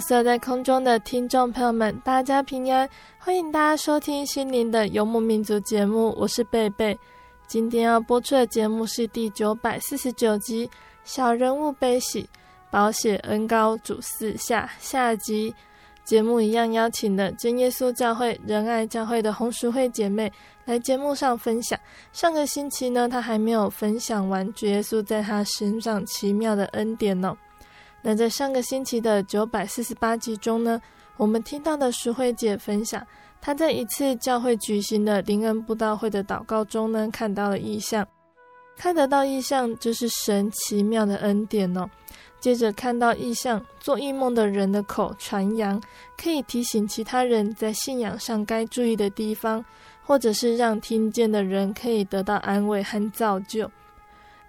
所有在空中的听众朋友们，大家平安！欢迎大家收听心灵的游牧民族节目，我是贝贝。今天要播出的节目是第九百四十九集《小人物悲喜，宝血恩高主四下》下集。节目一样邀请了真耶稣教会仁爱教会的红十会姐妹来节目上分享。上个星期呢，她还没有分享完主耶稣在她身上奇妙的恩典呢。那在上个星期的九百四十八集中呢，我们听到的淑慧姐分享，她在一次教会举行的灵恩布道会的祷告中呢，看到了异象，看得到异象就是神奇妙的恩典哦。接着看到异象，做异梦的人的口传扬，可以提醒其他人在信仰上该注意的地方，或者是让听见的人可以得到安慰和造就。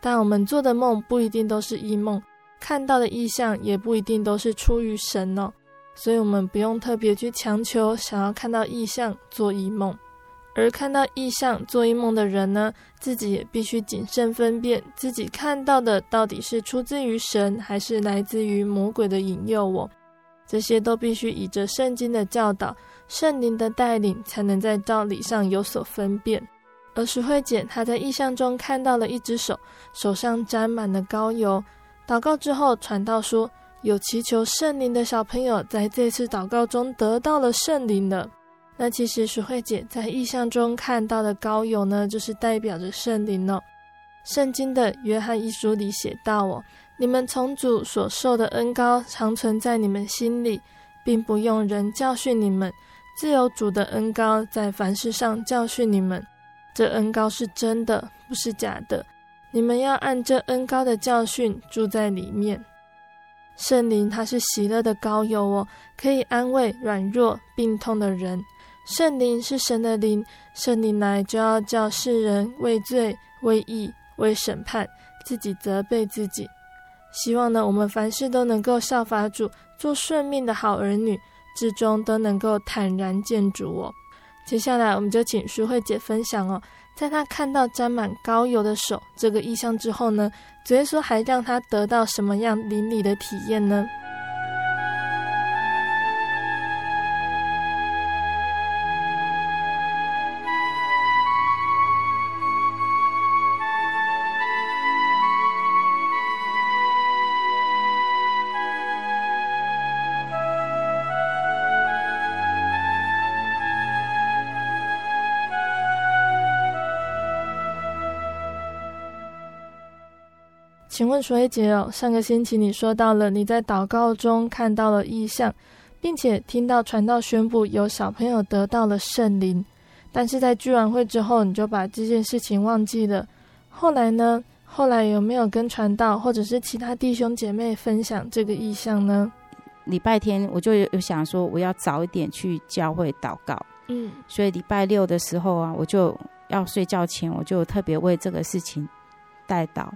但我们做的梦不一定都是异梦。看到的异象也不一定都是出于神哦，所以我们不用特别去强求想要看到异象做异梦，而看到异象做异梦的人呢，自己也必须谨慎分辨自己看到的到底是出自于神，还是来自于魔鬼的引诱哦。这些都必须依着圣经的教导、圣灵的带领，才能在道理上有所分辨。而石慧姐她在异象中看到了一只手，手上沾满了膏油。祷告之后，传道说有祈求圣灵的小朋友在这次祷告中得到了圣灵了。那其实淑慧姐在意象中看到的膏油呢，就是代表着圣灵哦。圣经的约翰一书里写道哦，你们从主所受的恩膏常存在你们心里，并不用人教训你们，自有主的恩膏在凡事上教训你们。这恩膏是真的，不是假的。你们要按这恩高的教训住在里面。圣灵它是喜乐的膏油哦，可以安慰软弱病痛的人。圣灵是神的灵，圣灵来就要叫世人为罪、为义、为审判，自己责备自己。希望呢，我们凡事都能够效法主，做顺命的好儿女，至终都能够坦然见主哦。接下来，我们就请淑慧姐分享哦。在他看到沾满膏油的手这个意象之后呢，主耶稣还让他得到什么样淋漓的体验呢？问淑慧姐哦，上个星期你说到了你在祷告中看到了异象，并且听到传道宣布有小朋友得到了圣灵，但是在聚完会之后你就把这件事情忘记了。后来呢？后来有没有跟传道或者是其他弟兄姐妹分享这个意象呢？礼拜天我就有想说我要早一点去教会祷告，嗯，所以礼拜六的时候啊，我就要睡觉前我就特别为这个事情代祷。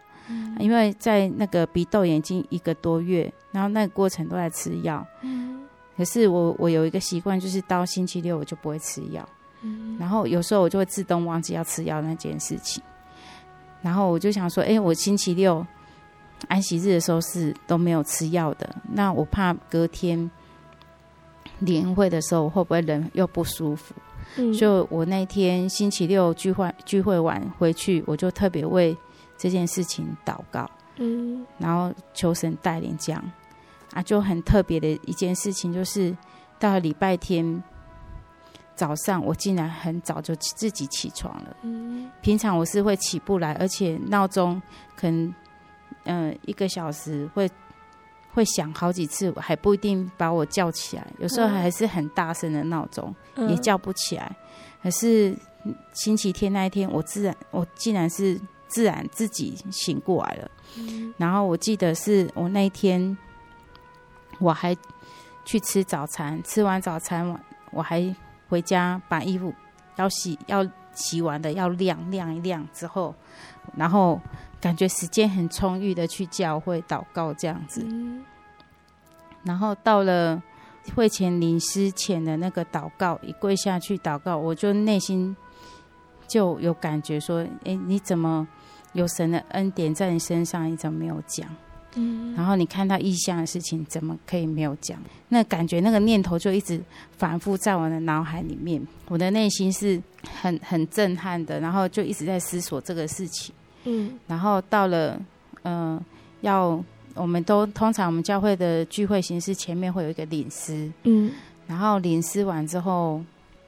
因为在那个鼻窦炎已经一个多月，然后那个过程都在吃药，嗯，可是我我有一个习惯，就是到星期六我就不会吃药。嗯，然后有时候我就会自动忘记要吃药那件事情。然后我就想说，哎，我星期六安息日的时候是都没有吃药的，那我怕隔天联会的时候我会不会人又不舒服？嗯，所以我那天星期六聚会聚会完回去，我就特别为这件事情祷告，嗯，然后求神带领这样。啊，就很特别的一件事情，就是到了礼拜天早上，我竟然很早就自己起床了。嗯，平常我是会起不来，而且闹钟可能嗯、呃、一个小时会会响好几次，还不一定把我叫起来，有时候还是很大声的闹钟。也叫不起来，可是星期天那一天，我自然我竟然是自然自己醒过来了。然后我记得是我那一天，我还去吃早餐，吃完早餐我我还回家把衣服要洗要洗完的要晾晾一晾之后，然后感觉时间很充裕的去教会祷告这样子，然后到了。会前临师前的那个祷告，一跪下去祷告，我就内心就有感觉说：“哎，你怎么有神的恩典在你身上？你怎么没有讲？嗯，然后你看到异象的事情，怎么可以没有讲？那感觉那个念头就一直反复在我的脑海里面，我的内心是很很震撼的，然后就一直在思索这个事情。嗯，然后到了嗯、呃、要。我们都通常我们教会的聚会形式前面会有一个领诗，嗯，然后领诗完之后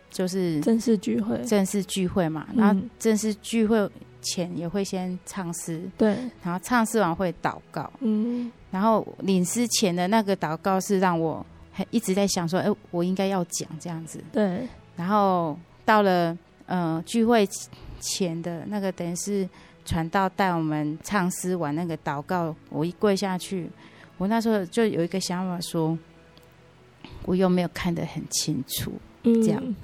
就是正式聚会，正式聚会嘛，嗯、然后正式聚会前也会先唱诗，对，然后唱诗完会祷告，嗯，然后领诗前的那个祷告是让我很一直在想说，哎，我应该要讲这样子，对，然后到了呃聚会前的那个等于是。传道带我们唱诗完那个祷告，我一跪下去，我那时候就有一个想法说，我又没有看得很清楚，这样。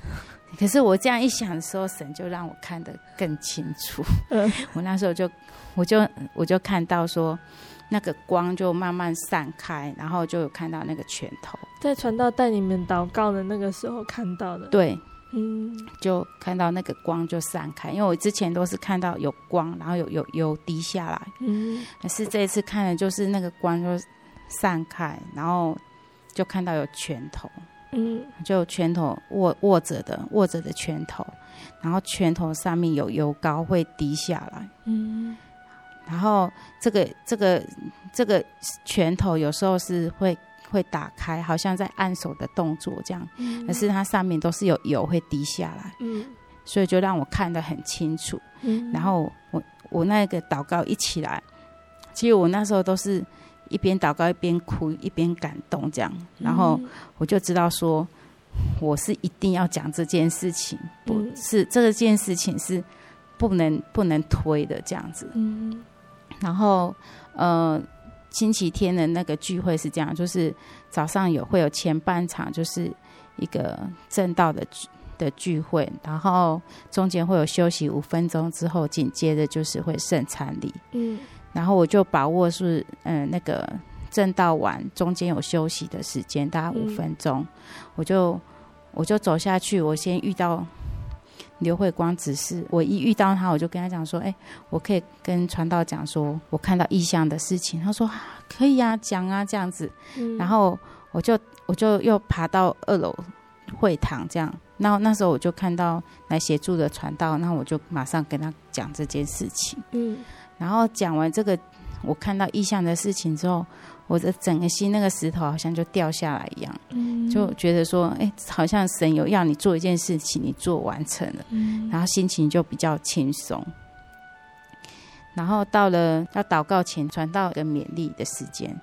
嗯、可是我这样一想的时候，神就让我看得更清楚。嗯、我那时候就，我就我就看到说，那个光就慢慢散开，然后就有看到那个拳头，在传道带你们祷告的那个时候看到的。对。嗯，就看到那个光就散开，因为我之前都是看到有光，然后有有有滴下来。嗯，可是这一次看的就是那个光就散开，然后就看到有拳头。嗯，就拳头握握着的握着的拳头，然后拳头上面有油膏会滴下来。嗯，然后这个这个这个拳头有时候是会。会打开，好像在按手的动作这样，嗯、可是它上面都是有油会滴下来，嗯，所以就让我看得很清楚。嗯，然后我我那个祷告一起来，其实我那时候都是一边祷告一边哭一边感动这样，然后我就知道说我是一定要讲这件事情，不是这件事情是不能不能推的这样子。嗯，然后呃。星期天的那个聚会是这样，就是早上有会有前半场，就是一个正道的的聚会，然后中间会有休息五分钟，之后紧接着就是会圣餐礼。嗯，然后我就把握是嗯、呃、那个正道晚中间有休息的时间，大概五分钟，嗯、我就我就走下去，我先遇到。刘慧光指示我，一遇到他，我就跟他讲说：“哎、欸，我可以跟传道讲说，我看到异象的事情。”他说：“可以啊，讲啊，这样子。嗯”然后我就我就又爬到二楼会堂，这样。然后那时候我就看到来协助的传道，那我就马上跟他讲这件事情。嗯。然后讲完这个我看到意象的事情之后。我的整个心那个石头好像就掉下来一样，嗯、就觉得说，哎、欸，好像神有要你做一件事情，你做完成了，嗯、然后心情就比较轻松。然后到了要祷告前，传道一个勉励的时间，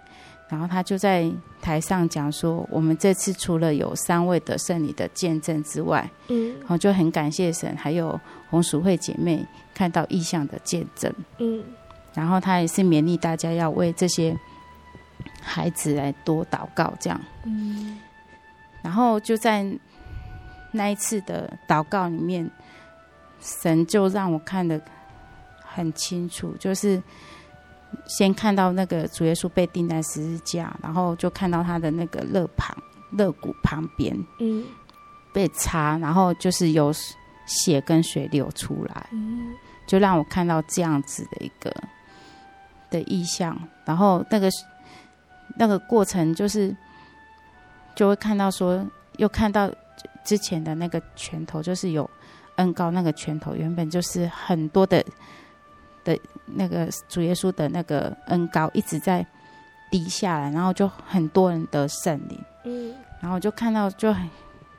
然后他就在台上讲说，我们这次除了有三位得胜女的见证之外，嗯，然后就很感谢神，还有红薯会姐妹看到意向的见证，嗯，然后他也是勉励大家要为这些。孩子来多祷告，这样。嗯。然后就在那一次的祷告里面，神就让我看得很清楚，就是先看到那个主耶稣被钉在十字架，然后就看到他的那个肋旁，肋骨旁边，嗯，被插，然后就是有血跟水流出来，嗯，就让我看到这样子的一个的意象，然后那个那个过程就是就会看到说，又看到之前的那个拳头，就是有恩高那个拳头，原本就是很多的的那个主耶稣的那个恩膏一直在滴下来，然后就很多人得圣灵，嗯，然后就看到就很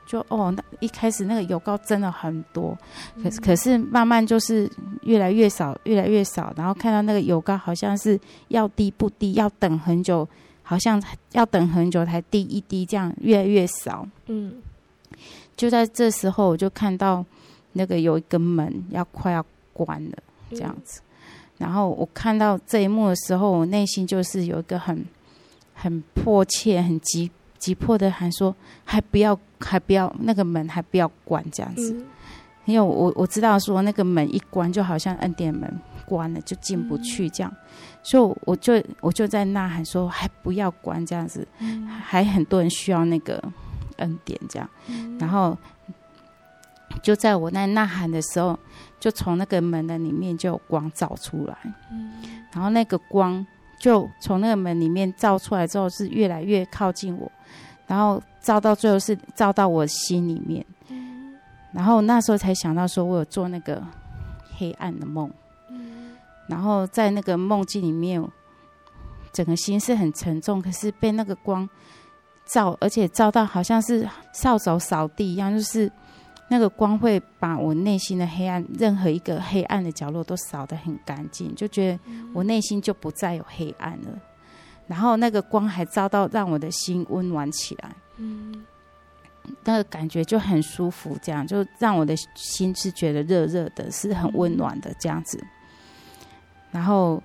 就哦，那一开始那个油膏真的很多，可是可是慢慢就是越来越少，越来越少，然后看到那个油膏好像是要滴不滴，要等很久，好像要等很久才滴一滴，这样越来越少，嗯，就在这时候我就看到那个有一个门要快要关了，这样子。然后我看到这一幕的时候，我内心就是有一个很很迫切、很急急迫的喊说：“还不要，还不要那个门，还不要关这样子。嗯”因为我我知道说那个门一关，就好像恩典门关了，就进不去这样。嗯、所以我就我就在呐喊说：“还不要关这样子。嗯”还很多人需要那个恩典这样。嗯、然后就在我那呐喊的时候。就从那个门的里面就有光照出来，嗯，然后那个光就从那个门里面照出来之后是越来越靠近我，然后照到最后是照到我心里面，嗯，然后那时候才想到说我有做那个黑暗的梦，嗯，然后在那个梦境里面，整个心是很沉重，可是被那个光照，而且照到好像是扫帚扫地一样，就是。那个光会把我内心的黑暗，任何一个黑暗的角落都扫得很干净，就觉得我内心就不再有黑暗了。然后那个光还照到，让我的心温暖起来。嗯，那个感觉就很舒服，这样就让我的心是觉得热热的，是很温暖的这样子。然后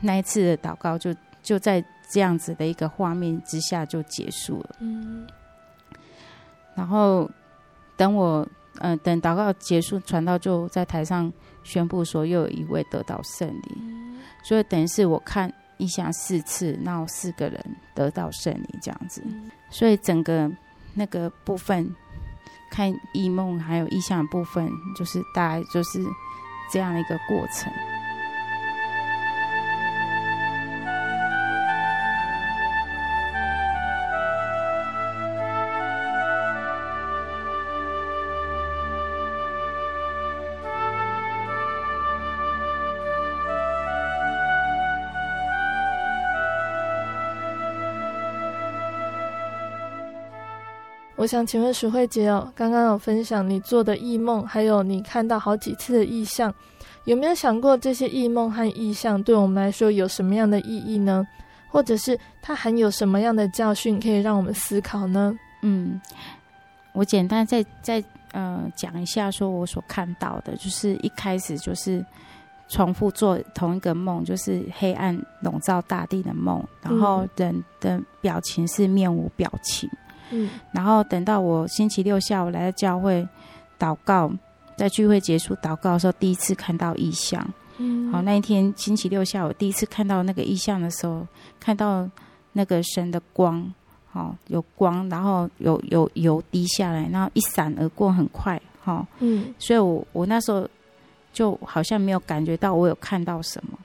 那一次的祷告就就在这样子的一个画面之下就结束了。嗯，然后。等我，嗯、呃，等祷告结束，传道就在台上宣布说，又有一位得到胜利，嗯、所以等于是我看异象四次，然后四个人得到胜利这样子，嗯、所以整个那个部分看异梦还有意象的部分，就是大概就是这样的一个过程。我想请问淑慧姐哦，刚刚有分享你做的异梦，还有你看到好几次的异象，有没有想过这些异梦和异象对我们来说有什么样的意义呢？或者是它含有什么样的教训可以让我们思考呢？嗯，我简单再再呃讲一下，说我所看到的，就是一开始就是重复做同一个梦，就是黑暗笼罩大地的梦，然后人的表情是面无表情。嗯，然后等到我星期六下午来到教会祷告，在聚会结束祷告的时候，第一次看到异象。嗯，好，那一天星期六下午第一次看到那个异象的时候，看到那个神的光，好有光，然后有有油滴下来，然后一闪而过，很快，哈，嗯，所以我我那时候就好像没有感觉到我有看到什么。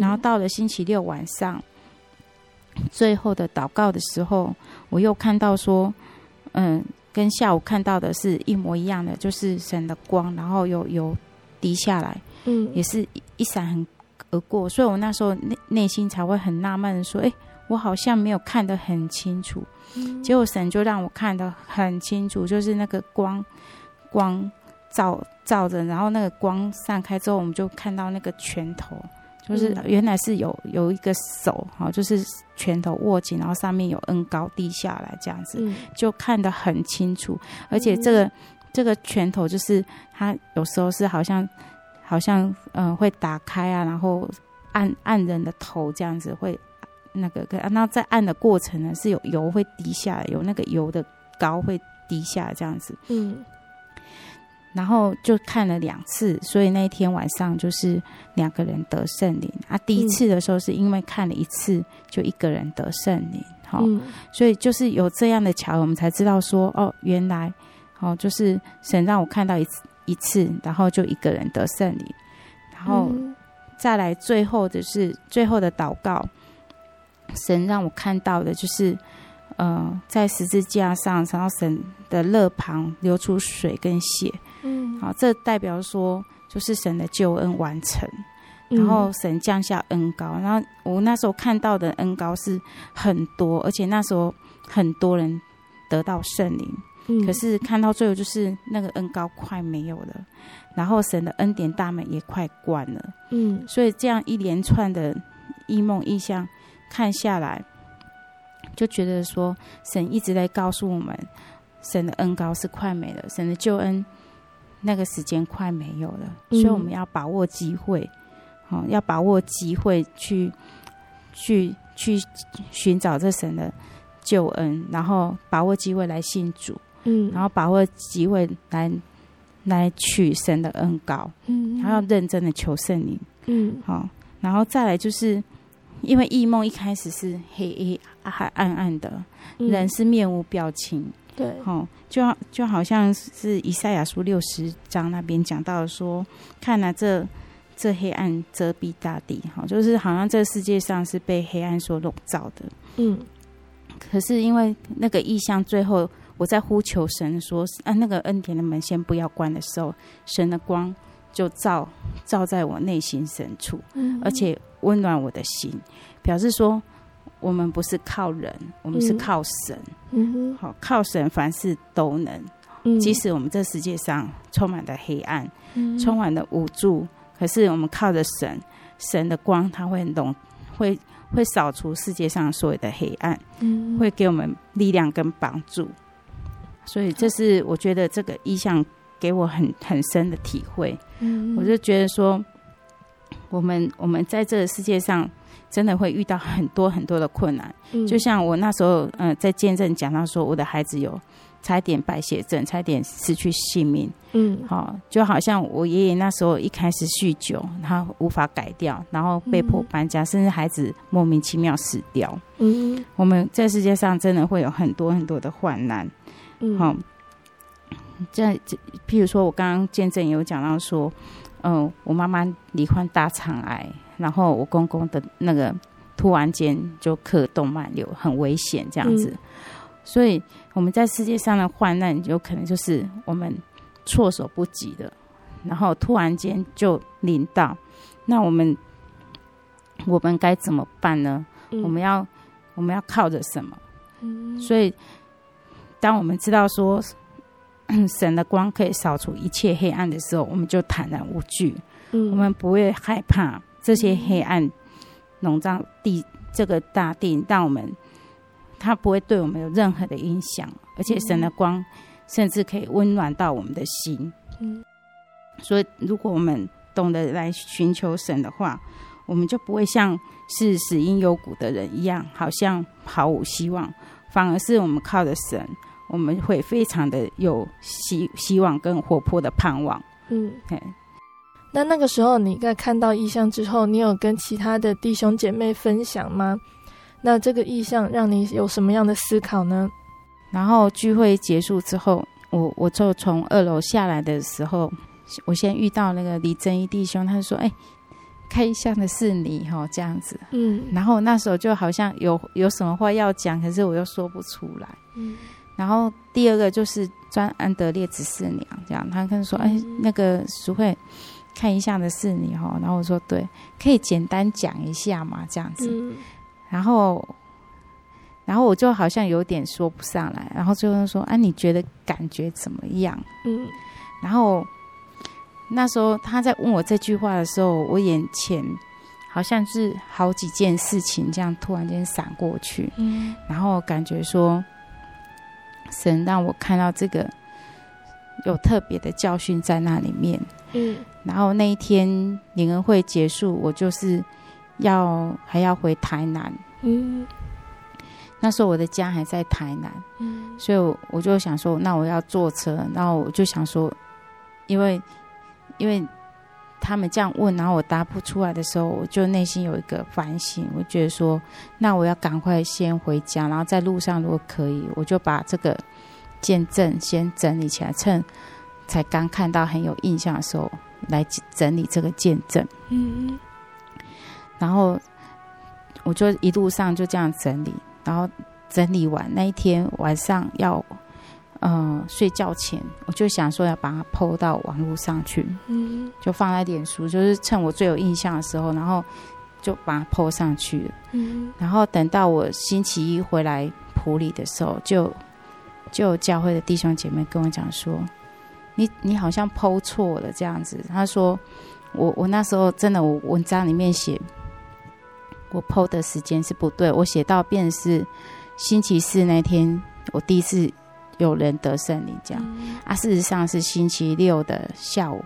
然后到了星期六晚上。最后的祷告的时候，我又看到说，嗯，跟下午看到的是一模一样的，就是神的光，然后有有滴下来，嗯，也是一闪很而过，所以我那时候内内心才会很纳闷的说，哎，我好像没有看得很清楚，嗯，结果神就让我看得很清楚，就是那个光光照照着，然后那个光散开之后，我们就看到那个拳头。就是原来是有有一个手哈，就是拳头握紧，然后上面有恩高低下来这样子，嗯、就看得很清楚。而且这个、嗯、这个拳头就是它有时候是好像好像嗯、呃、会打开啊，然后按按人的头这样子会那个，那在按的过程呢是有油会滴下来，有那个油的膏会滴下来这样子。嗯。然后就看了两次，所以那一天晚上就是两个人得圣灵啊。第一次的时候是因为看了一次，就一个人得圣灵。好、嗯，所以就是有这样的巧合，我们才知道说，哦，原来，哦，就是神让我看到一次一次，然后就一个人得圣灵，然后再来最后的是最后的祷告，神让我看到的就是，呃，在十字架上，然后神的肋旁流出水跟血，嗯，好，这代表说就是神的救恩完成。然后神降下恩高，然后我那时候看到的恩高是很多，而且那时候很多人得到圣灵。嗯，可是看到最后就是那个恩高快没有了，然后神的恩典大门也快关了。嗯，所以这样一连串的异梦异象看下来，就觉得说神一直在告诉我们，神的恩高是快没了，神的救恩那个时间快没有了，所以我们要把握机会。好，要把握机会去，去去寻找这神的救恩，然后把握机会来信主，嗯，然后把握机会来来取神的恩膏，嗯，然后要认真的求圣灵，嗯，好，然后再来就是，因为异梦一开始是黑黑还暗暗的，嗯，人是面无表情，对，好，就就好像是以赛亚书六十章那边讲到说，看了这。这黑暗遮蔽大地，哈，就是好像这个世界上是被黑暗所笼罩的。嗯，可是因为那个意象，最后我在呼求神说：“啊，那个恩典的门先不要关的时候，神的光就照照在我内心深处，嗯，而且温暖我的心，表示说我们不是靠人，我们是靠神。好，靠神凡事都能。嗯，即使我们这世界上充满了黑暗，嗯，充满了无助。可是我们靠着神，神的光，它会浓，会会扫除世界上所有的黑暗，嗯，会给我们力量跟帮助。所以这是我觉得这个意象给我很很深的体会。嗯，我就觉得说，我们我们在这个世界上真的会遇到很多很多的困难。嗯，就像我那时候，嗯，呃，在见证讲到说，我的孩子有。差点败血症，差点失去性命。嗯，好，就好像我爷爷那时候一开始酗酒，他无法改掉，然后被迫搬家，嗯、甚至孩子莫名其妙死掉。嗯，我们在世界上真的会有很多很多的患难。嗯，好，在这，譬如说我刚刚见证有讲到说，嗯、呃，我妈妈罹患大肠癌，然后我公公的那个突然间就刻动脉瘤，很危险这样子。嗯所以我们在世界上的患难，有可能就是我们措手不及的，然后突然间就临到，那我们我们该怎么办呢？嗯、我们要我们要靠着什么？嗯、所以当我们知道说 神的光可以扫除一切黑暗的时候，我们就坦然无惧，嗯、我们不会害怕这些黑暗笼罩地这个大地，让我们。它不会对我们有任何的影响，而且神的光甚至可以温暖到我们的心。嗯，所以如果我们懂得来寻求神的话，我们就不会像是死因幽谷的人一样，好像毫无希望。反而是我们靠着神，我们会非常的有希希望跟活泼的盼望。嗯，对。那那个时候你在看到意象之后，你有跟其他的弟兄姐妹分享吗？那这个意象让你有什么样的思考呢？然后聚会结束之后，我我就从二楼下来的时候，我先遇到那个李正一弟兄，他说：“哎，开异象的是你哈，这样子。”嗯，然后那时候就好像有有什么话要讲，可是我又说不出来。嗯，然后第二个就是专安德烈子四娘，这样他跟说：“哎，那个淑慧，开异象的是你哈。”然后我说：“对，可以简单讲一下嘛，这样子。”嗯然后，然后我就好像有点说不上来，然后最后说：“啊，你觉得感觉怎么样？”嗯，然后那时候他在问我这句话的时候，我眼前好像是好几件事情这样突然间闪过去，嗯，然后感觉说神让我看到这个有特别的教训在那里面，嗯，然后那一天联恩会结束，我就是。要还要回台南，嗯，那时候我的家还在台南，嗯，所以我就想说，那我要坐车，然后我就想说，因为因为他们这样问，然后我答不出来的时候，我就内心有一个反省，我觉得说，那我要赶快先回家，然后在路上如果可以，我就把这个见证先整理起来，趁才刚看到很有印象的时候来整理这个见证。嗯，然后我就一路上就这样整理，然后整理完那一天晚上要。嗯、呃，睡觉前我就想说要把它 PO 到网络上去，嗯，就放在脸书，就是趁我最有印象的时候，然后就把它 PO 上去了，嗯，然后等到我星期一回来普里的时候，就就教会的弟兄姐妹跟我讲说，你你好像 PO 错了这样子，他说我我那时候真的我文章里面写我 PO 的时间是不对，我写到变是星期四那天我第一次。有人得圣灵这样、嗯、啊，事实上是星期六的下午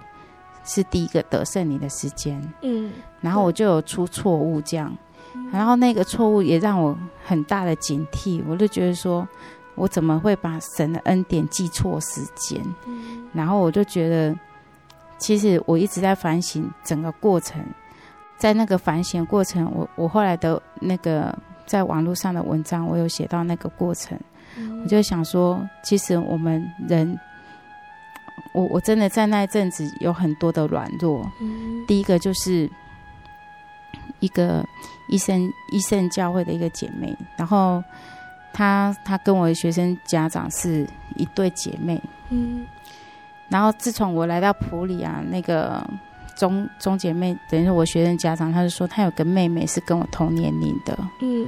是第一个得胜你的时间。嗯，然后我就有出错误这样，嗯、然后那个错误也让我很大的警惕，我就觉得说，我怎么会把神的恩典记错时间？嗯、然后我就觉得，其实我一直在反省整个过程，在那个反省过程，我我后来的那个在网络上的文章，我有写到那个过程。我就想说，其实我们人，我我真的在那一阵子有很多的软弱。嗯、第一个就是一个医生医生教会的一个姐妹，然后她她跟我的学生家长是一对姐妹。嗯，然后自从我来到普里啊，那个中中姐妹等于说我学生家长，她就说她有个妹妹是跟我同年龄的。嗯。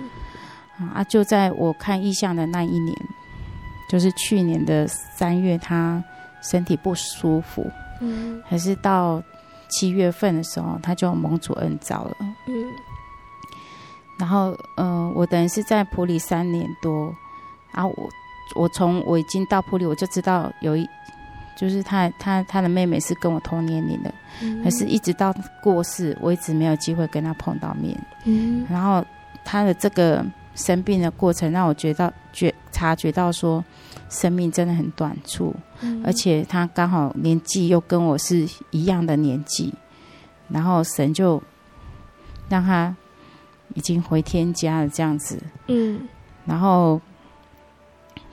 啊！就在我看意向的那一年，就是去年的三月，她身体不舒服，嗯，还是到七月份的时候，她就蒙主恩召了，嗯。然后，嗯、呃，我等于是在普里三年多，然后我我从我已经到普里，我就知道有一，就是他他他的妹妹是跟我同年龄的，嗯，可是一直到过世，我一直没有机会跟他碰到面，嗯。然后他的这个。生病的过程让我觉到觉察觉到说，生命真的很短促，嗯、而且他刚好年纪又跟我是一样的年纪，然后神就让他已经回天家了这样子，嗯，然后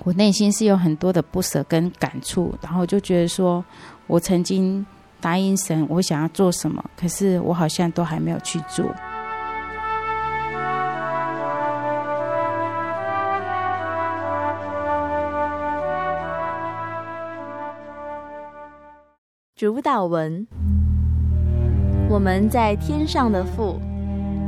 我内心是有很多的不舍跟感触，然后就觉得说我曾经答应神我想要做什么，可是我好像都还没有去做。主导文：我们在天上的父，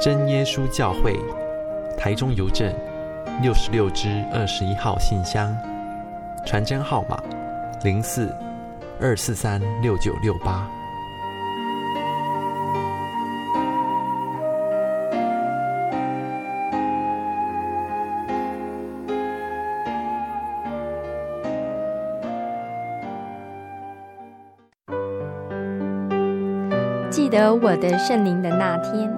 真耶稣教会，台中邮政六十六支二十一号信箱，传真号码零四。二四三六九六八。记得我的圣灵的那天，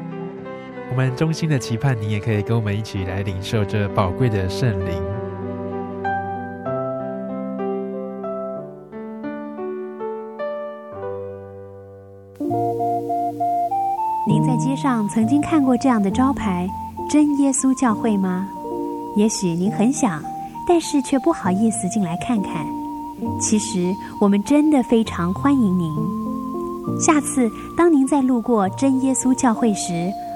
我们衷心的期盼，你也可以跟我们一起来领受这宝贵的圣灵。您在街上曾经看过这样的招牌“真耶稣教会”吗？也许您很想，但是却不好意思进来看看。其实，我们真的非常欢迎您。下次当您在路过真耶稣教会时，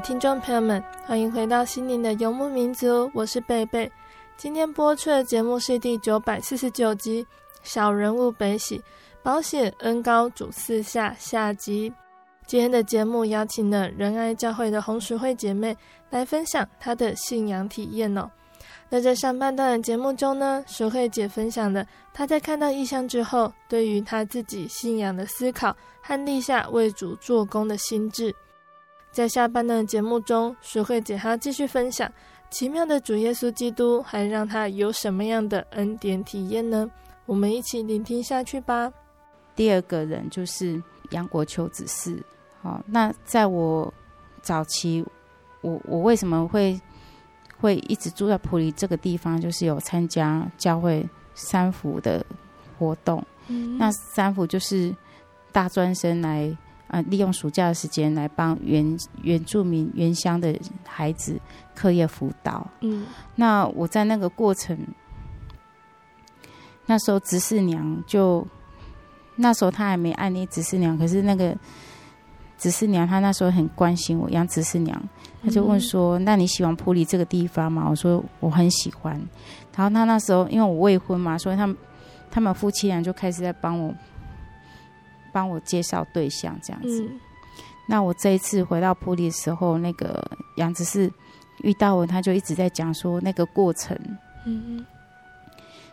听众朋友们，欢迎回到心灵的游牧民族，我是贝贝。今天播出的节目是第九百四十九集《小人物悲喜保险恩高主四下》下集。今天的节目邀请了仁爱教会的红十会姐妹来分享她的信仰体验哦。那在上半段的节目中呢，石会姐分享了她在看到异象之后，对于她自己信仰的思考和立下为主做工的心志。在下半段的节目中，淑慧姐还要继续分享奇妙的主耶稣基督，还让他有什么样的恩典体验呢？我们一起聆听下去吧。第二个人就是杨国秋子嗣。好，那在我早期，我我为什么会会一直住在普里这个地方？就是有参加教会三福的活动。嗯，那三福就是大专生来。啊，利用暑假的时间来帮原原住民原乡的孩子课业辅导。嗯，那我在那个过程，那时候执事娘就那时候她还没按立执事娘，可是那个执事娘她那时候很关心我，杨执事娘，她就问说：“嗯、那你喜欢埔里这个地方吗？”我说：“我很喜欢。”然后她那时候因为我未婚嘛，所以他们他们夫妻俩就开始在帮我。帮我介绍对象这样子，嗯、那我这一次回到普里的时候，那个杨子是遇到我，他就一直在讲说那个过程，嗯嗯，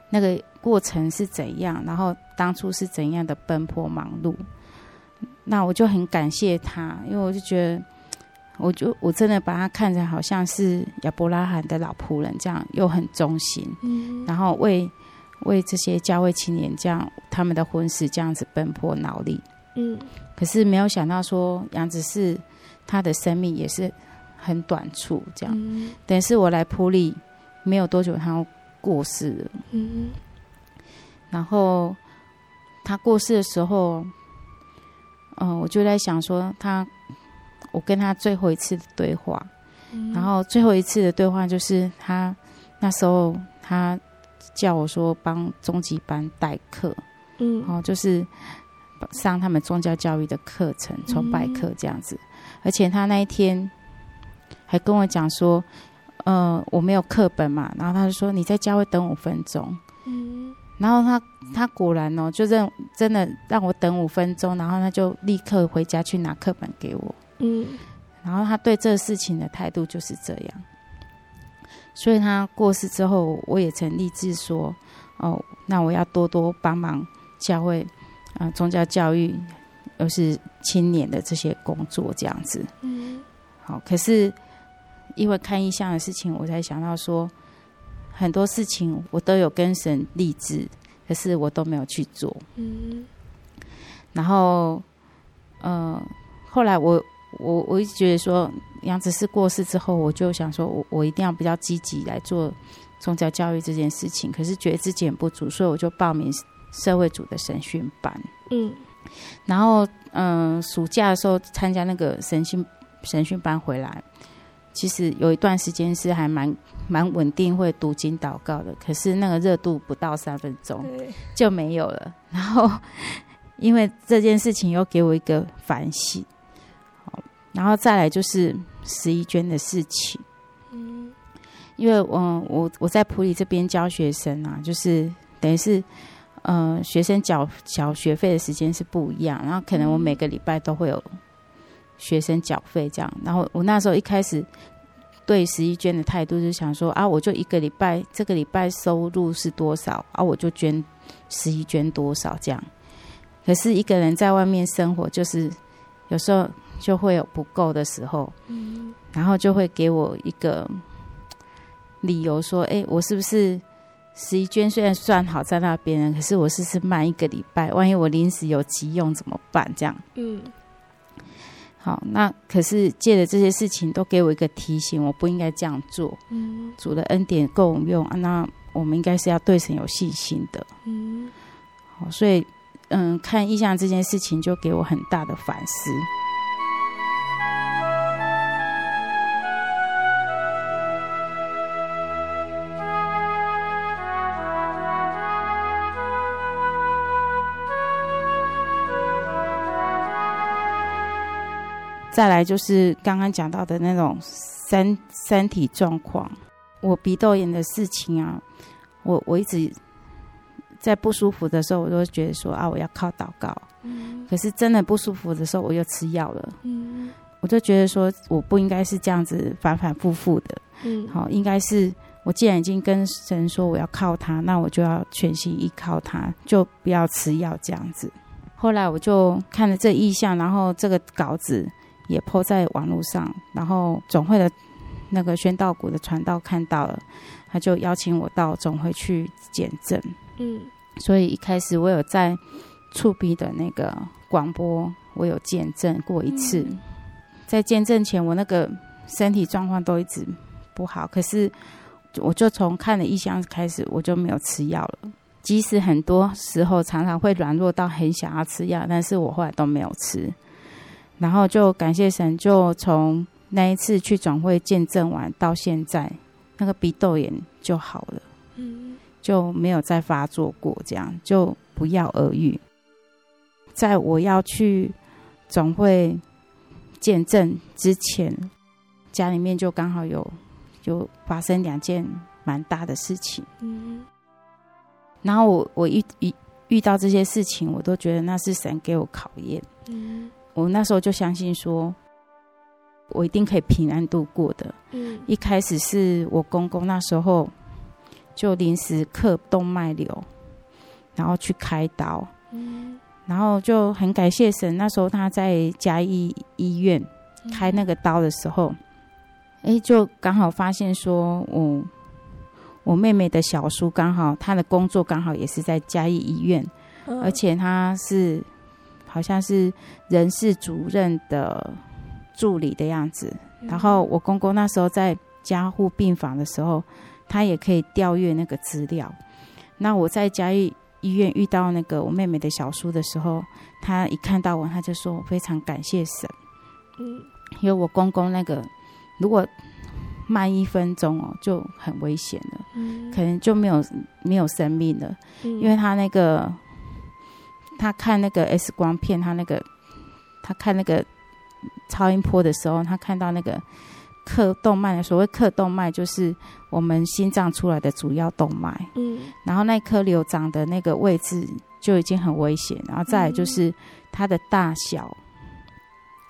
那个过程是怎样，然后当初是怎样的奔波忙碌，那我就很感谢他，因为我就觉得，我就我真的把他看成好像是亚伯拉罕的老仆人这样，又很忠心，嗯，然后为。为这些教会青年这样他们的婚事这样子奔波劳力，嗯，可是没有想到说杨子是他的生命也是很短促，这样，嗯、等于是我来普利没有多久，他过世了，嗯，然后他过世的时候，嗯，我就在想说他，我跟他最后一次的对话，嗯、然后最后一次的对话就是他那时候他叫我说帮中级班代课，嗯，然后就是上他们宗教教育的课程，崇拜课这样子，嗯、而且他那一天还跟我讲说，呃，我没有课本嘛，然后他就说你在教会等五分钟，嗯。然后他他果然哦，就认真的让我等五分钟，然后他就立刻回家去拿课本给我。嗯，然后他对这个事情的态度就是这样。所以他过世之后，我也曾立志说，哦，那我要多多帮忙教会啊、呃，宗教教育又是青年的这些工作这样子。嗯，好，可是因为看异象的事情，我才想到说。很多事情我都有跟神立志，可是我都没有去做。嗯，然后，呃，后来我我我一直觉得说，杨子是过世之后，我就想说我我一定要比较积极来做宗教教育这件事情，可是觉得自己很不足，所以我就报名社会组的神训班。嗯，然后嗯、呃，暑假的时候参加那个神训神训班回来。其实有一段时间是还蛮蛮稳定，会读经祷告的。可是那个热度不到三分钟就没有了。然后因为这件事情又给我一个反省，好，然后再来就是十一捐的事情。嗯，因为我我我在普里这边教学生啊，就是等于是呃学生缴缴学费的时间是不一样，然后可能我每个礼拜都会有。学生缴费这样，然后我那时候一开始对十一捐的态度是想说啊，我就一个礼拜，这个礼拜收入是多少啊，我就捐十一捐多少这样。可是一个人在外面生活，就是有时候就会有不够的时候，嗯，然后就会给我一个理由说，哎，我是不是十一捐虽然算好在那边，可是我是不是慢一个礼拜，万一我临时有急用怎么办？这样，嗯。好，那可是借的这些事情都给我一个提醒，我不应该这样做。嗯，主的恩典够用，那我们应该是要对神有信心的。嗯，好，所以嗯，看意向这件事情就给我很大的反思。再来就是刚刚讲到的那种身身体状况，我鼻窦炎的事情啊，我我一直在不舒服的时候，我都觉得说啊，我要靠祷告。嗯。可是真的不舒服的时候，我又吃药了。嗯。我就觉得说，我不应该是这样子反反复复的。嗯。好，应该是我既然已经跟神说我要靠他，那我就要全心依靠他，就不要吃药这样子。后来我就看了这意向，然后这个稿子。也 po 在网络上，然后总会的那个宣道谷的传道看到了，他就邀请我到总会去见证。嗯，所以一开始我有在触壁的那个广播，我有见证过一次。嗯、在见证前，我那个身体状况都一直不好，可是我就从看了异象开始，我就没有吃药了。即使很多时候常常会软弱到很想要吃药，但是我后来都没有吃。然后就感谢神，就从那一次去总会见证完到现在，那个鼻窦炎就好了，嗯，就没有再发作过，这样就不药而愈。在我要去总会见证之前，家里面就刚好有有发生两件蛮大的事情，嗯，然后我我一一遇到这些事情，我都觉得那是神给我考验，嗯。我那时候就相信说，我一定可以平安度过的。嗯，一开始是我公公那时候就临时刻动脉瘤，然后去开刀。嗯，然后就很感谢神，那时候他在嘉义医院开那个刀的时候，哎、嗯，就刚好发现说，我我妹妹的小叔刚好他的工作刚好也是在嘉义医院，嗯、而且他是。好像是人事主任的助理的样子，然后我公公那时候在加护病房的时候，他也可以调阅那个资料。那我在嘉义医院遇到那个我妹妹的小叔的时候，他一看到我，他就说我非常感谢神。嗯，因为我公公那个如果慢一分钟哦，就很危险了，嗯，可能就没有没有生命了，嗯，因为他那个他看那个 X 光片，他那个他看那个超音波的时候，他看到那个。克动脉的所谓克动脉，就是我们心脏出来的主要动脉。嗯，然后那颗瘤长的那个位置就已经很危险，然后再来就是它的大小，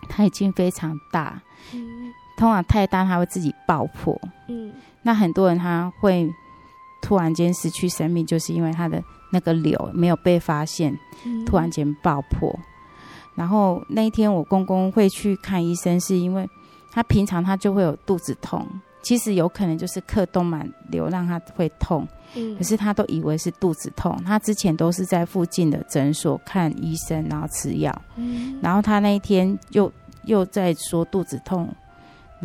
它已经非常大。嗯，通常太大它会自己爆破。嗯，那很多人他会突然间失去生命，就是因为他的那个瘤没有被发现，突然间爆破。然后那一天我公公会去看医生，是因为。他平常他就会有肚子痛，其实有可能就是克动脉瘤让他会痛，嗯，可是他都以为是肚子痛。他之前都是在附近的诊所看医生，然后吃药，嗯，然后他那一天又又在说肚子痛，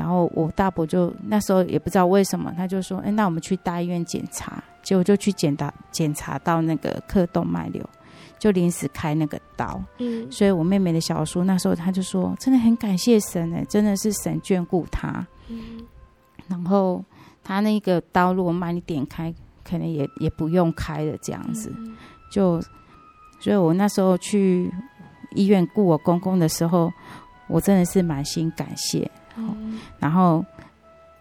然后我大伯就那时候也不知道为什么，他就说，哎，那我们去大医院检查，结果就去检查检查到那个刻动脉瘤。就临时开那个刀，嗯，所以我妹妹的小叔那时候他就说，真的很感谢神哎，真的是神眷顾他，嗯，然后他那个刀如果慢一点开，可能也也不用开了这样子，嗯，就，所以我那时候去医院顾我公公的时候，我真的是满心感谢，嗯，然后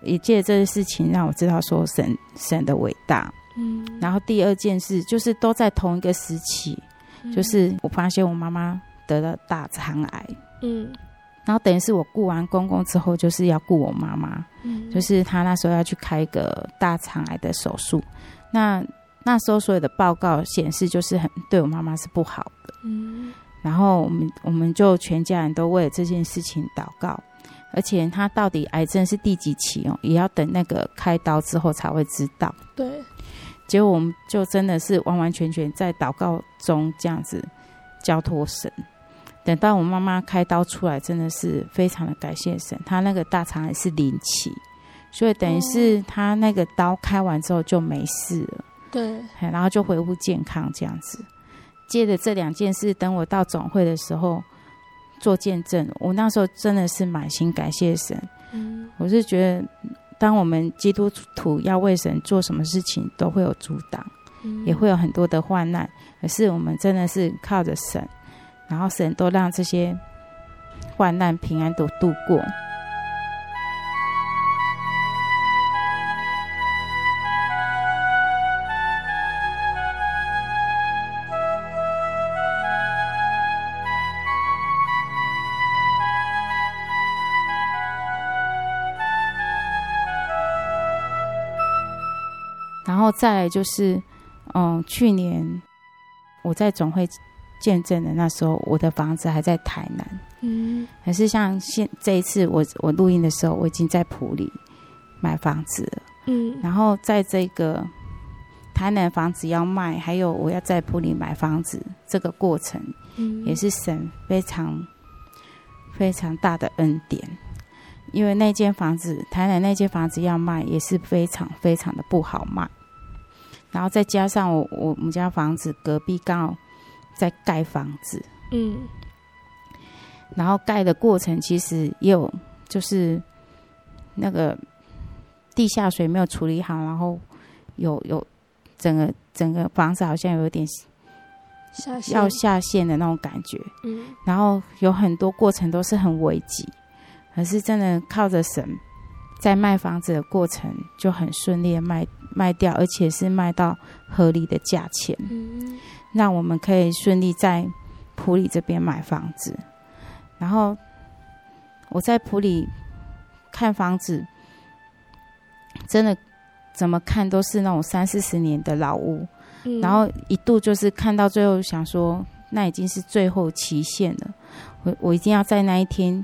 也借这个事情让我知道说神神的伟大，嗯，然后第二件事就是都在同一个时期。就是我发现我妈妈得了大肠癌，嗯，然后等于是我顾完公公之后，就是要顾我妈妈，嗯，就是她那时候要去开一个大肠癌的手术，那那时候所有的报告显示就是很对我妈妈是不好的，嗯，然后我们我们就全家人都为了这件事情祷告，而且他到底癌症是第几期哦，也要等那个开刀之后才会知道，对。结果我们就真的是完完全全在祷告中这样子交托神。等到我妈妈开刀出来，真的是非常的感谢神。她那个大肠癌是零期，所以等于是她那个刀开完之后就没事了。对，然后就恢复健康这样子。接着这两件事，等我到总会的时候做见证，我那时候真的是满心感谢神。嗯，我是觉得。当我们基督徒要为神做什么事情，都会有阻挡，嗯、也会有很多的患难。可是我们真的是靠着神，然后神都让这些患难平安都度过。再来就是，嗯，去年我在总会见证的那时候，我的房子还在台南，嗯，可是像现这一次我我录音的时候，我已经在埔里买房子了，嗯，然后在这个台南房子要卖，还有我要在埔里买房子这个过程，嗯，也是神非常非常大的恩典，因为那间房子台南那间房子要卖，也是非常非常的不好卖。然后再加上我我们家房子隔壁刚好在盖房子，嗯，然后盖的过程其实也有就是那个地下水没有处理好，然后有有整个整个房子好像有点下要下线的那种感觉，嗯，然后有很多过程都是很危急，可是真的靠着神，在卖房子的过程就很顺利的卖。卖掉，而且是卖到合理的价钱，嗯，让我们可以顺利在普里这边买房子。然后我在普里看房子，真的怎么看都是那种三四十年的老屋，嗯，然后一度就是看到最后想说，那已经是最后期限了。我我一定要在那一天，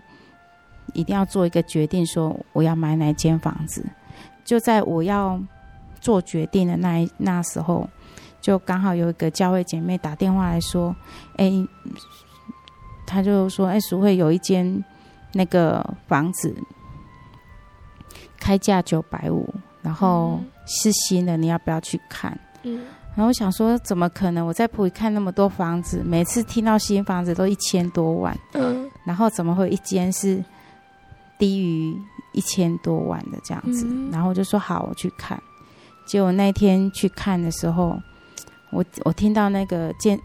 一定要做一个决定，说我要买哪间房子。就在我要。做决定的那一那时候，就刚好有一个教会姐妹打电话来说：“哎、欸，他就说，哎、欸，淑慧有一间那个房子开价九百五，然后是新的，你要不要去看？”嗯，然后我想说，怎么可能？我在普里看那么多房子，每次听到新房子都一千多万，嗯，然后怎么会一间是低于一千多万的这样子？嗯、然后我就说好，我去看。结果那天去看的时候，我我听到那个建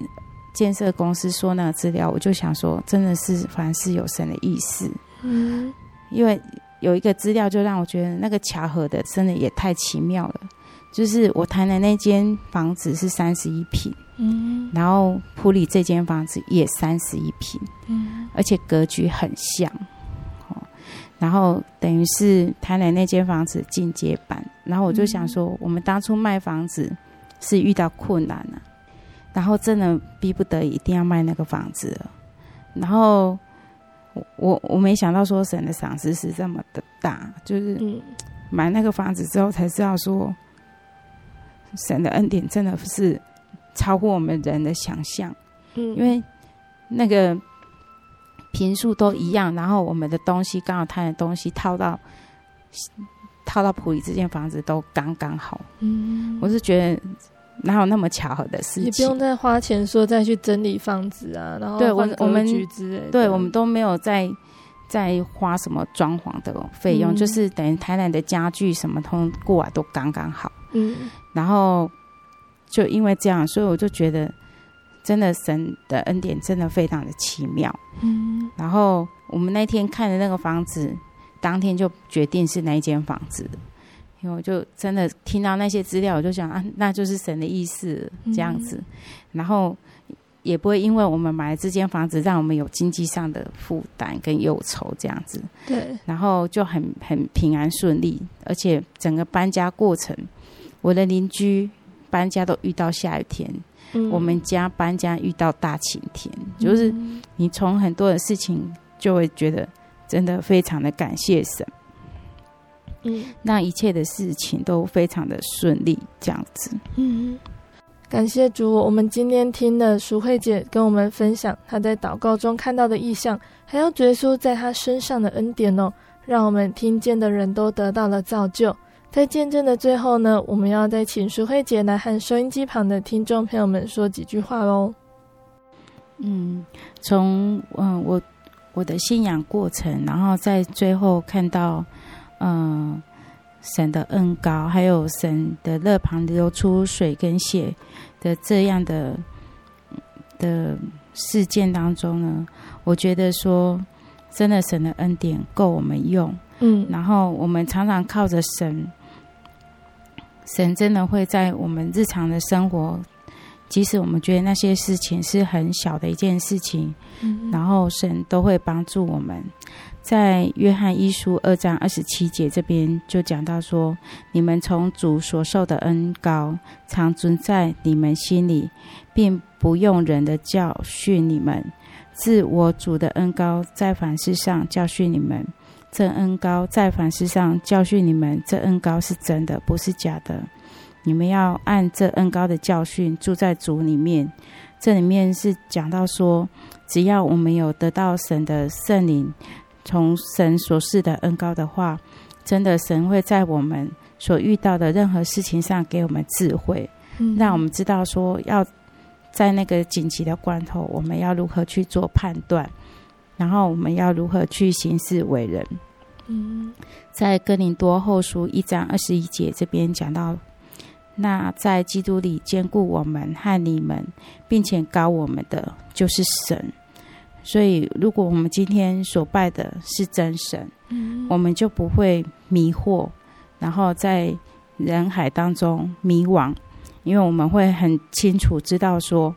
建设公司说那个资料，我就想说，真的是凡事有神的意思，嗯，因为有一个资料就让我觉得那个巧合的真的也太奇妙了。就是我谈的那间房子是三十一平，嗯，然后普里这间房子也三十一平，嗯，而且格局很像，哦，然后等于是台南那间房子进阶版，然后我就想说，我们当初卖房子是遇到困难了，然后真的逼不得已一定要卖那个房子了，然后我我我没想到说神的赏识是这么的大，就是买那个房子之后才知道说。神的恩典真的是超乎我们人的想象，嗯，因为那个坪数都一样，然后我们的东西刚好他的东西套到套到普里这间房子都刚刚好，嗯，我是觉得哪有那么巧合的事情？你不用再花钱说再去整理房子啊，然后对我我们对我们都没有再再花什么装潢的费用，嗯，就是等于台南的家具什么通过来都刚刚好。嗯，然后就因为这样，所以我就觉得，真的神的恩典真的非常的奇妙。嗯，然后我们那天看的那个房子，当天就决定是那一间房子，因为我就真的听到那些资料，我就想啊，那就是神的意思这样子。嗯，然后也不会因为我们买了这间房子，让我们有经济上的负担跟忧愁这样子。对，然后就很很平安顺利，而且整个搬家过程。我的邻居搬家都遇到下雨天，嗯，我们家搬家遇到大晴天，嗯，就是你从很多的事情就会觉得真的非常的感谢神，嗯，那一切的事情都非常的顺利，这样子，嗯，感谢主。我们今天听了淑慧姐跟我们分享她在祷告中看到的意象，还有耶稣在她身上的恩典哦，让我们听见的人都得到了造就。在见证的最后呢，我们要再请淑慧姐来和收音机旁的听众朋友们说几句话喽。嗯，从嗯我我的信仰过程，然后在最后看到嗯神的恩膏，还有神的乐旁流出水跟血的这样的的事件当中呢，我觉得说真的神的恩典够我们用。嗯，然后我们常常靠着神。神真的会在我们日常的生活，即使我们觉得那些事情是很小的一件事情，嗯、然后神都会帮助我们。在约翰一书二章二十七节这边就讲到说：“你们从主所受的恩高常存在你们心里，并不用人的教训你们，自我主的恩高在凡事上教训你们。”这恩高在凡事上教训你们，这恩高是真的，不是假的。你们要按这恩高的教训住在主里面。这里面是讲到说，只要我们有得到神的圣灵，从神所赐的恩高的话，真的神会在我们所遇到的任何事情上给我们智慧，嗯、让我们知道说要在那个紧急的关头，我们要如何去做判断。然后我们要如何去行事为人？嗯，在哥林多后书一章二十一节这边讲到，那在基督里坚固我们和你们，并且高我们的就是神。所以，如果我们今天所拜的是真神，嗯，我们就不会迷惑，然后在人海当中迷惘，因为我们会很清楚知道说，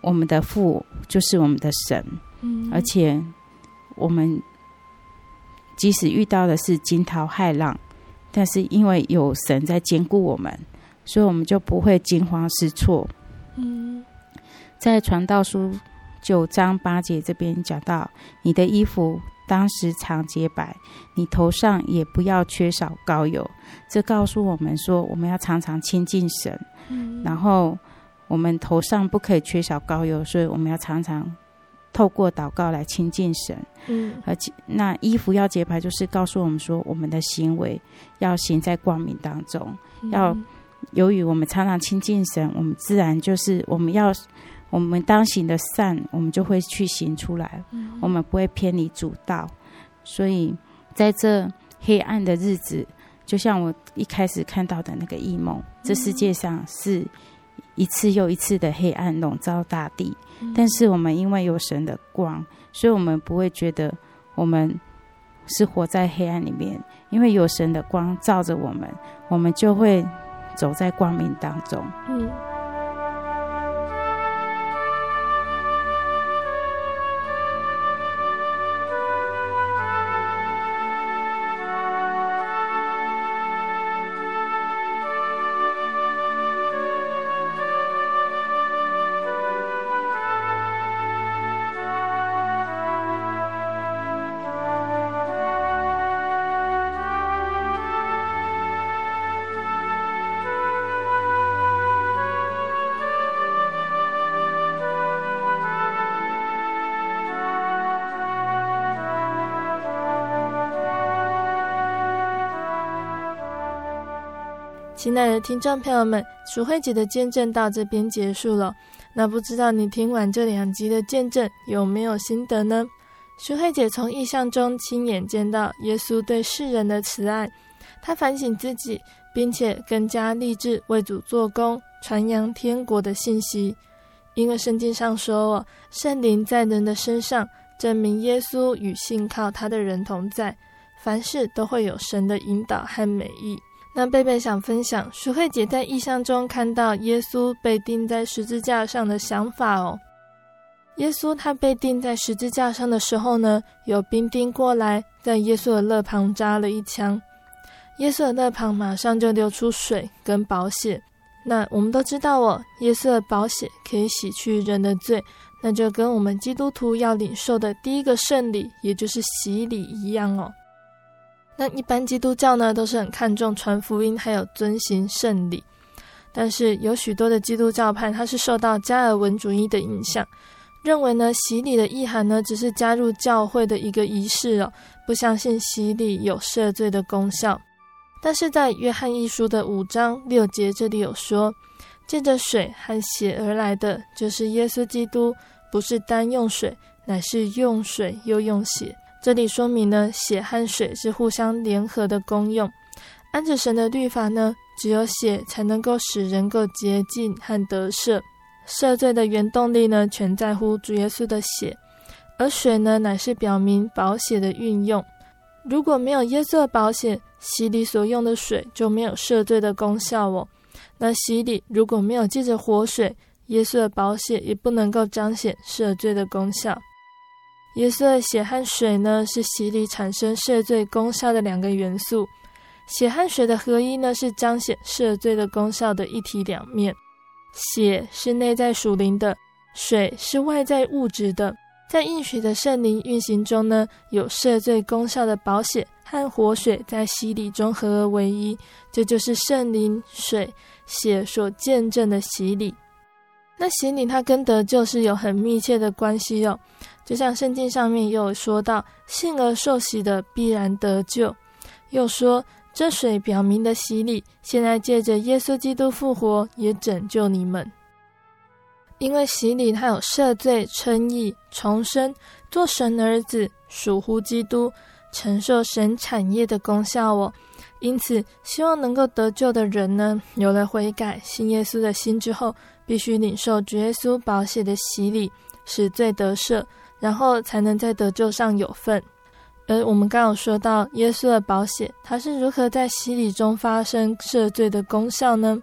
我们的父就是我们的神。嗯，而且我们即使遇到的是惊涛骇浪，但是因为有神在兼顾我们，所以我们就不会惊慌失措。嗯，在传道书九章八节这边讲到，你的衣服当时常洁白，你头上也不要缺少膏油。这告诉我们说，我们要常常亲近神。嗯，然后我们头上不可以缺少膏油，所以我们要常常。透过祷告来亲近神，嗯，而且那衣服要洁白，就是告诉我们说，我们的行为要行在光明当中，嗯、要由于我们常常亲近神，我们自然就是我们要我们当行的善，我们就会去行出来，嗯、我们不会偏离主道。所以在这黑暗的日子，就像我一开始看到的那个异梦，这世界上是一次又一次的黑暗笼罩大地，嗯、但是我们因为有神的光，所以我们不会觉得我们是活在黑暗里面，因为有神的光照着我们，我们就会走在光明当中。嗯。听众朋友们，淑慧姐的见证到这边结束了。那不知道你听完这两集的见证有没有心得呢？淑慧姐从异象中亲眼见到耶稣对世人的慈爱，她反省自己，并且更加立志为主做工，传扬天国的信息。因为圣经上说：“哦，圣灵在人的身上，证明耶稣与信靠他的人同在，凡事都会有神的引导和美意。”那贝贝想分享，淑慧姐在异象中看到耶稣被钉在十字架上的想法哦。耶稣他被钉在十字架上的时候呢，有兵丁过来，在耶稣的肋旁扎了一枪，耶稣的肋旁马上就流出水跟宝血。那我们都知道哦，耶稣的宝血可以洗去人的罪，那就跟我们基督徒要领受的第一个圣礼，也就是洗礼一样哦。那一般基督教呢，都是很看重传福音，还有遵行圣礼。但是有许多的基督教派，它是受到加尔文主义的影响，认为呢，洗礼的意涵呢，只是加入教会的一个仪式哦，不相信洗礼有赦罪的功效。但是在约翰一书的五章六节这里有说，借着水和血而来的，就是耶稣基督，不是单用水，乃是用水又用血。这里说明呢，血和水是互相联合的功用。按着神的律法呢，只有血才能够使人够洁净和得赦。赦罪的原动力呢，全在乎主耶稣的血，而水呢，乃是表明保血的运用。如果没有耶稣的宝血，洗礼所用的水就没有赦罪的功效哦。那洗礼如果没有借着活水，耶稣的宝血也不能够彰显赦罪的功效。耶稣的血和水呢，是洗礼产生赦罪功效的两个元素。血和水的合一呢，是彰显赦罪的功效的一体两面。血是内在属灵的，水是外在物质的。在应许的圣灵运行中呢，有赦罪功效的宝血和活水在洗礼中合而为一，这就是圣灵、水、血所见证的洗礼。那洗礼它跟得救是有很密切的关系哦。就像圣经上面也有说到，信而受洗的必然得救。又说，这水表明的洗礼，现在借着耶稣基督复活，也拯救你们。因为洗礼它有赦罪、称义、重生、做神儿子、属乎基督、承受神产业的功效哦。因此，希望能够得救的人呢，有了悔改、信耶稣的心之后，必须领受主耶稣宝血的洗礼，使罪得赦。然后才能在得救上有份。而我们刚有说到耶稣的宝血，它是如何在洗礼中发生赦罪的功效呢？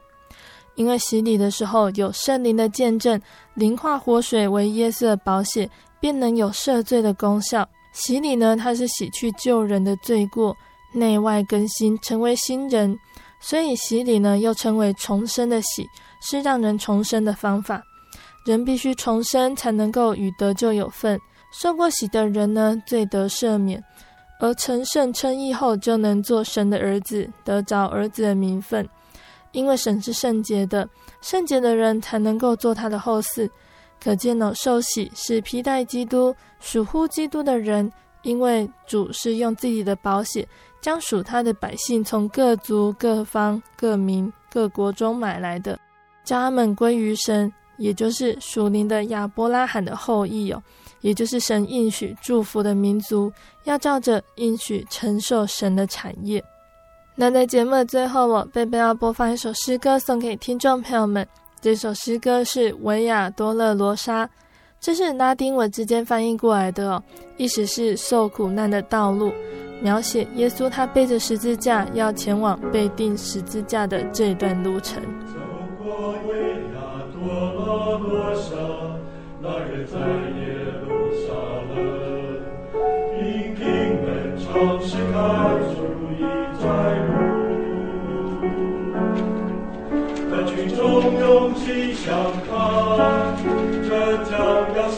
因为洗礼的时候有圣灵的见证，灵化活水为耶稣的宝血，便能有赦罪的功效。洗礼呢，它是洗去旧人的罪过，内外更新，成为新人。所以洗礼呢，又称为重生的洗，是让人重生的方法。人必须重生，才能够与得救有份。受过洗的人呢，罪得赦免；而成圣称义后，就能做神的儿子，得着儿子的名分。因为神是圣洁的，圣洁的人才能够做他的后嗣。可见呢，受洗是披戴基督、属乎基督的人。因为主是用自己的宝血，将属他的百姓从各族、各方、各民、各国中买来的，将他们归于神，也就是属灵的亚伯拉罕的后裔哦，也就是神应许祝福的民族，要照着应许承受神的产业。那在节目的最后，我贝贝要播放一首诗歌送给听众朋友们。这首诗歌是《维亚多勒罗莎》，这是拉丁文之间翻译过来的哦，意思是受苦难的道路，描写耶稣他背着十字架要前往被钉十字架的这段路程。在耶路撒冷，平平门窗是开出一窄中勇气相抗，这将要死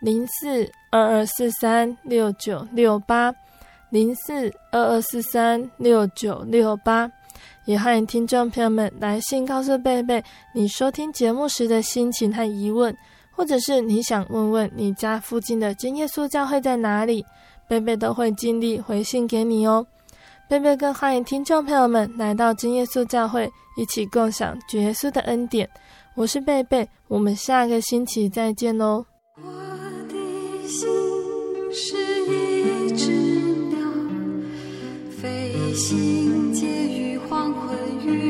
零四二二四三六九六八，零四二二四三六九六八。也欢迎听众朋友们来信告诉贝贝你收听节目时的心情和疑问，或者是你想问问你家附近的真耶稣教会在哪里，贝贝都会尽力回信给你哦。贝贝更欢迎听众朋友们来到真耶稣教会，一起共享耶稣的恩典。我是贝贝，我们下个星期再见喽。心是一只鸟，飞行介于黄昏与